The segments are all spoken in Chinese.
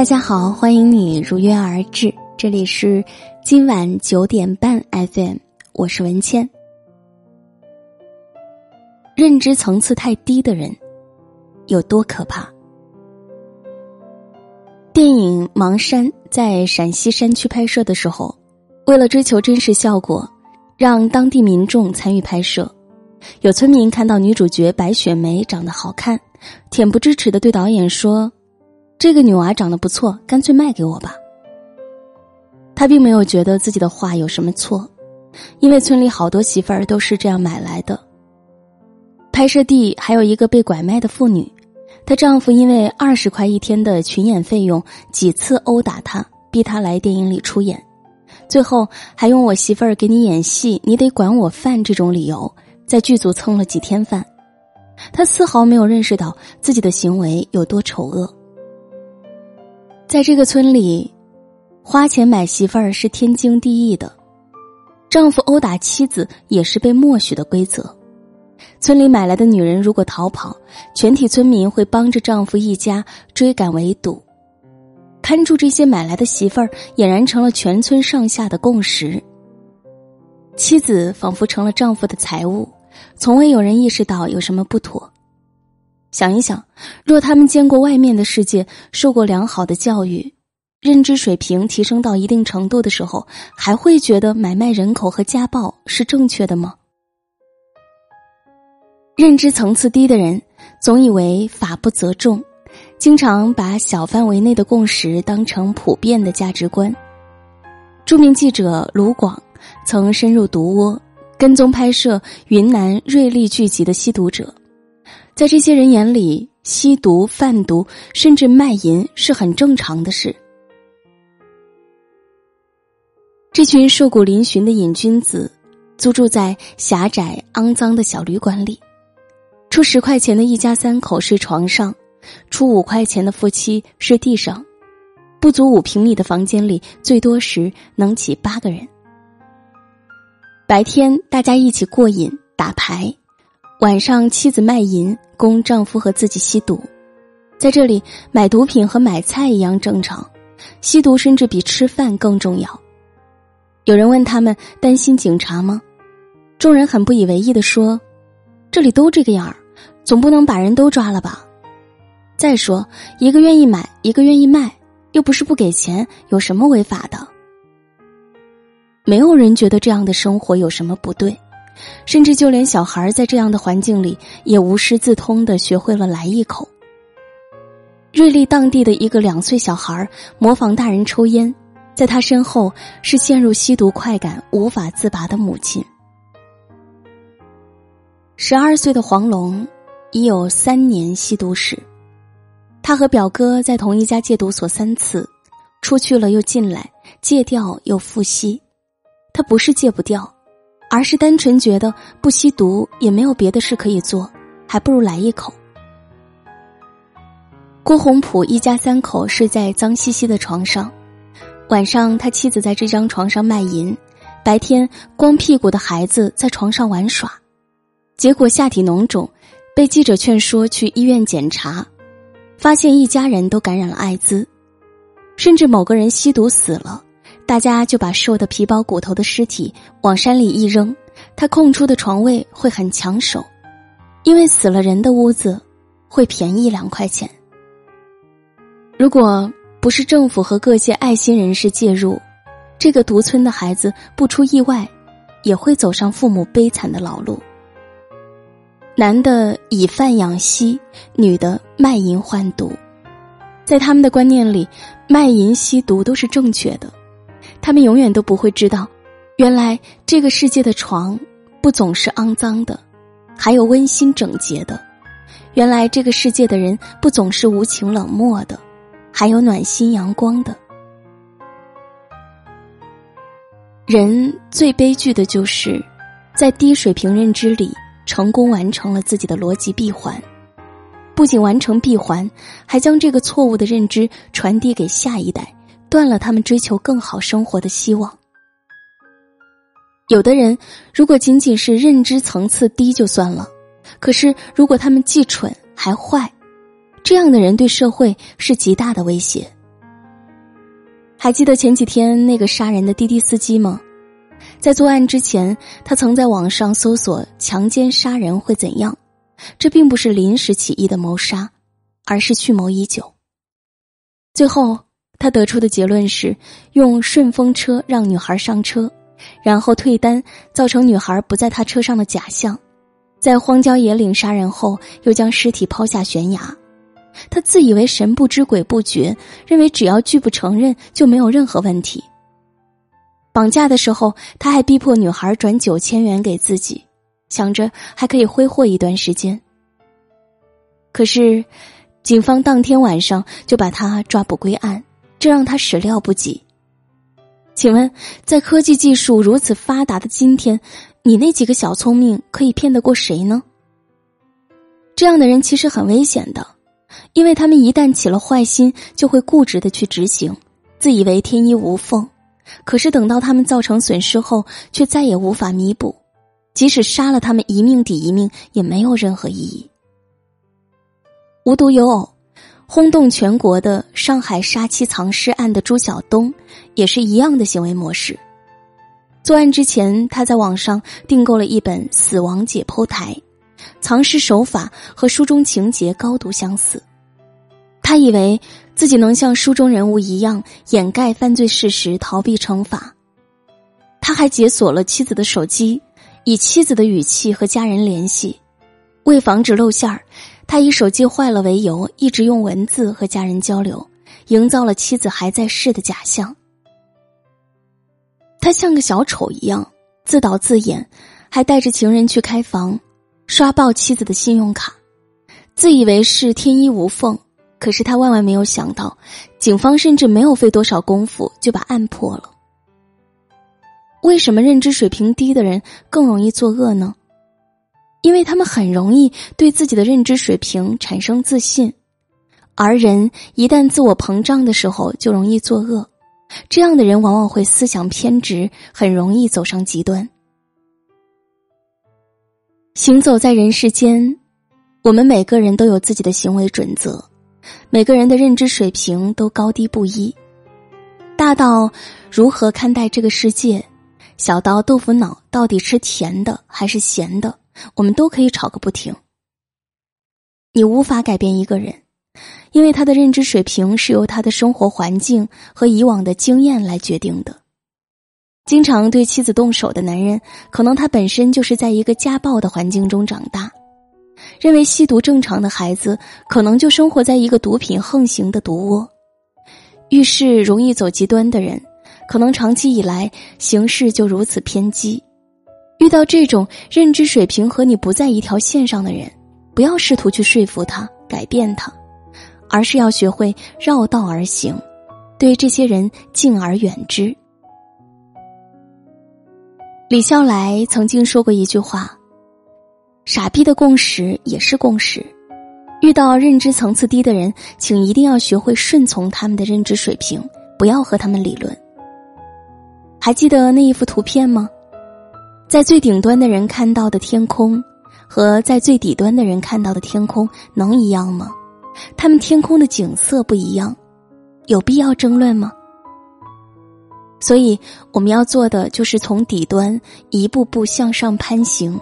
大家好，欢迎你如约而至，这里是今晚九点半 FM，我是文倩。认知层次太低的人有多可怕？电影《盲山》在陕西山区拍摄的时候，为了追求真实效果，让当地民众参与拍摄。有村民看到女主角白雪梅长得好看，恬不知耻的对导演说。这个女娃长得不错，干脆卖给我吧。他并没有觉得自己的话有什么错，因为村里好多媳妇儿都是这样买来的。拍摄地还有一个被拐卖的妇女，她丈夫因为二十块一天的群演费用，几次殴打她，逼她来电影里出演，最后还用“我媳妇儿给你演戏，你得管我饭”这种理由，在剧组蹭了几天饭。他丝毫没有认识到自己的行为有多丑恶。在这个村里，花钱买媳妇儿是天经地义的，丈夫殴打妻子也是被默许的规则。村里买来的女人如果逃跑，全体村民会帮着丈夫一家追赶围堵，看住这些买来的媳妇儿，俨然成了全村上下的共识。妻子仿佛成了丈夫的财物，从未有人意识到有什么不妥。想一想，若他们见过外面的世界，受过良好的教育，认知水平提升到一定程度的时候，还会觉得买卖人口和家暴是正确的吗？认知层次低的人总以为法不责众，经常把小范围内的共识当成普遍的价值观。著名记者卢广曾深入毒窝，跟踪拍摄云南瑞丽剧集的吸毒者。在这些人眼里，吸毒、贩毒，甚至卖淫是很正常的事。这群瘦骨嶙峋的瘾君子，租住在狭窄肮脏的小旅馆里，出十块钱的一家三口睡床上，出五块钱的夫妻睡地上，不足五平米的房间里，最多时能挤八个人。白天大家一起过瘾打牌。晚上，妻子卖淫供丈夫和自己吸毒，在这里买毒品和买菜一样正常，吸毒甚至比吃饭更重要。有人问他们担心警察吗？众人很不以为意的说：“这里都这个样儿，总不能把人都抓了吧？再说，一个愿意买，一个愿意卖，又不是不给钱，有什么违法的？没有人觉得这样的生活有什么不对。”甚至就连小孩在这样的环境里，也无师自通的学会了来一口。瑞丽当地的一个两岁小孩模仿大人抽烟，在他身后是陷入吸毒快感无法自拔的母亲。十二岁的黄龙已有三年吸毒史，他和表哥在同一家戒毒所三次，出去了又进来，戒掉又复吸，他不是戒不掉。而是单纯觉得不吸毒也没有别的事可以做，还不如来一口。郭洪普一家三口睡在脏兮兮的床上，晚上他妻子在这张床上卖淫，白天光屁股的孩子在床上玩耍，结果下体脓肿，被记者劝说去医院检查，发现一家人都感染了艾滋，甚至某个人吸毒死了。大家就把瘦的皮包骨头的尸体往山里一扔，他空出的床位会很抢手，因为死了人的屋子会便宜两块钱。如果不是政府和各界爱心人士介入，这个独村的孩子不出意外，也会走上父母悲惨的老路。男的以贩养吸，女的卖淫换毒，在他们的观念里，卖淫吸毒都是正确的。他们永远都不会知道，原来这个世界的床不总是肮脏的，还有温馨整洁的；原来这个世界的人不总是无情冷漠的，还有暖心阳光的。人最悲剧的就是，在低水平认知里成功完成了自己的逻辑闭环，不仅完成闭环，还将这个错误的认知传递给下一代。断了他们追求更好生活的希望。有的人如果仅仅是认知层次低就算了，可是如果他们既蠢还坏，这样的人对社会是极大的威胁。还记得前几天那个杀人的滴滴司机吗？在作案之前，他曾在网上搜索“强奸杀人会怎样”，这并不是临时起意的谋杀，而是蓄谋已久。最后，他得出的结论是用顺风车让女孩上车，然后退单，造成女孩不在他车上的假象，在荒郊野岭杀人后，又将尸体抛下悬崖。他自以为神不知鬼不觉，认为只要拒不承认就没有任何问题。绑架的时候，他还逼迫女孩转九千元给自己，想着还可以挥霍一段时间。可是，警方当天晚上就把他抓捕归案，这让他始料不及。请问，在科技技术如此发达的今天，你那几个小聪明可以骗得过谁呢？这样的人其实很危险的。因为他们一旦起了坏心，就会固执的去执行，自以为天衣无缝，可是等到他们造成损失后，却再也无法弥补，即使杀了他们一命抵一命，也没有任何意义。无独有偶，轰动全国的上海杀妻藏尸案的朱晓东，也是一样的行为模式。作案之前，他在网上订购了一本《死亡解剖台》。藏尸手法和书中情节高度相似，他以为自己能像书中人物一样掩盖犯罪事实、逃避惩罚。他还解锁了妻子的手机，以妻子的语气和家人联系。为防止露馅儿，他以手机坏了为由，一直用文字和家人交流，营造了妻子还在世的假象。他像个小丑一样自导自演，还带着情人去开房。刷爆妻子的信用卡，自以为是天衣无缝，可是他万万没有想到，警方甚至没有费多少功夫就把案破了。为什么认知水平低的人更容易作恶呢？因为他们很容易对自己的认知水平产生自信，而人一旦自我膨胀的时候，就容易作恶。这样的人往往会思想偏执，很容易走上极端。行走在人世间，我们每个人都有自己的行为准则，每个人的认知水平都高低不一。大到如何看待这个世界，小到豆腐脑到底吃甜的还是咸的，我们都可以吵个不停。你无法改变一个人，因为他的认知水平是由他的生活环境和以往的经验来决定的。经常对妻子动手的男人，可能他本身就是在一个家暴的环境中长大；认为吸毒正常的孩子，可能就生活在一个毒品横行的毒窝；遇事容易走极端的人，可能长期以来行事就如此偏激。遇到这种认知水平和你不在一条线上的人，不要试图去说服他、改变他，而是要学会绕道而行，对这些人敬而远之。李笑来曾经说过一句话：“傻逼的共识也是共识。”遇到认知层次低的人，请一定要学会顺从他们的认知水平，不要和他们理论。还记得那一幅图片吗？在最顶端的人看到的天空，和在最底端的人看到的天空能一样吗？他们天空的景色不一样，有必要争论吗？所以，我们要做的就是从底端一步步向上攀行，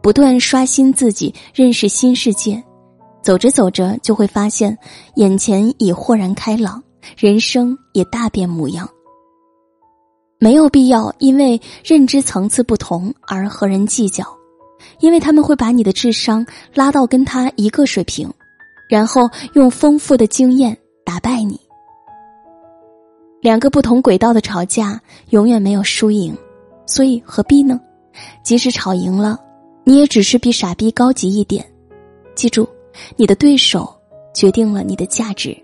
不断刷新自己，认识新世界。走着走着，就会发现眼前已豁然开朗，人生也大变模样。没有必要因为认知层次不同而和人计较，因为他们会把你的智商拉到跟他一个水平，然后用丰富的经验打败你。两个不同轨道的吵架，永远没有输赢，所以何必呢？即使吵赢了，你也只是比傻逼高级一点。记住，你的对手决定了你的价值。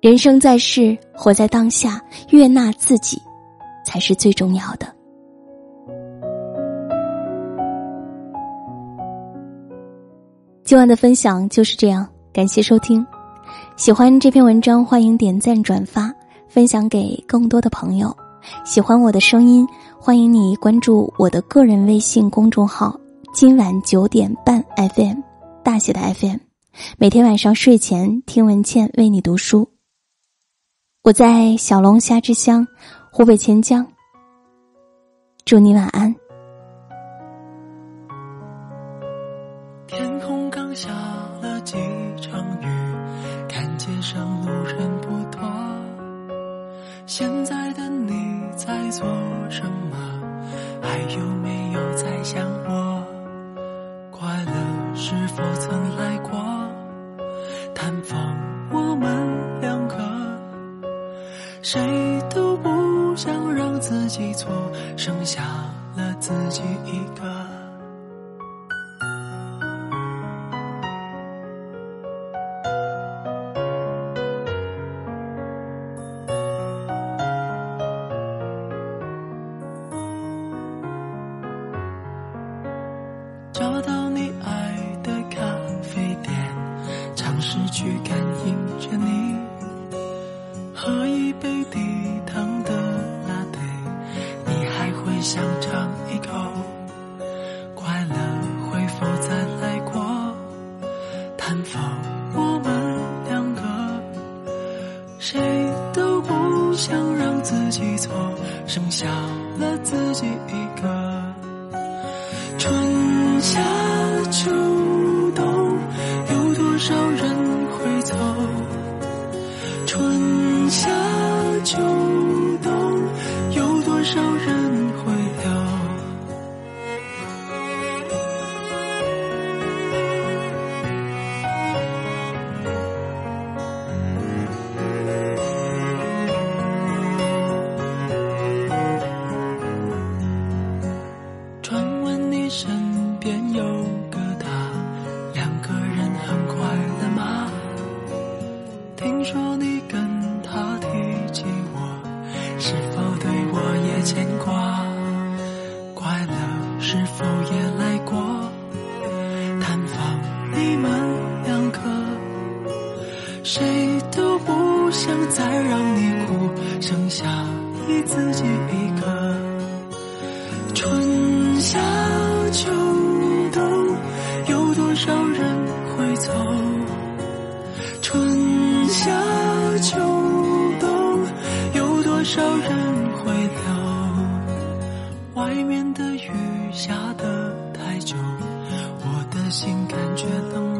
人生在世，活在当下，悦纳自己，才是最重要的。今晚的分享就是这样，感谢收听。喜欢这篇文章，欢迎点赞转发。分享给更多的朋友，喜欢我的声音，欢迎你关注我的个人微信公众号。今晚九点半 FM，大写的 FM，每天晚上睡前听文倩为你读书。我在小龙虾之乡湖北潜江，祝你晚安。谁都不想让自己错，剩下了自己一个。自己一个。春夏秋冬，有多少人会走？春夏秋冬，有多少人你们两个，谁都不想再让你哭，剩下你自己一个。春夏秋冬，有多少人会走？春夏秋冬，有多少人会留？外面的雨下得太久，心感觉冷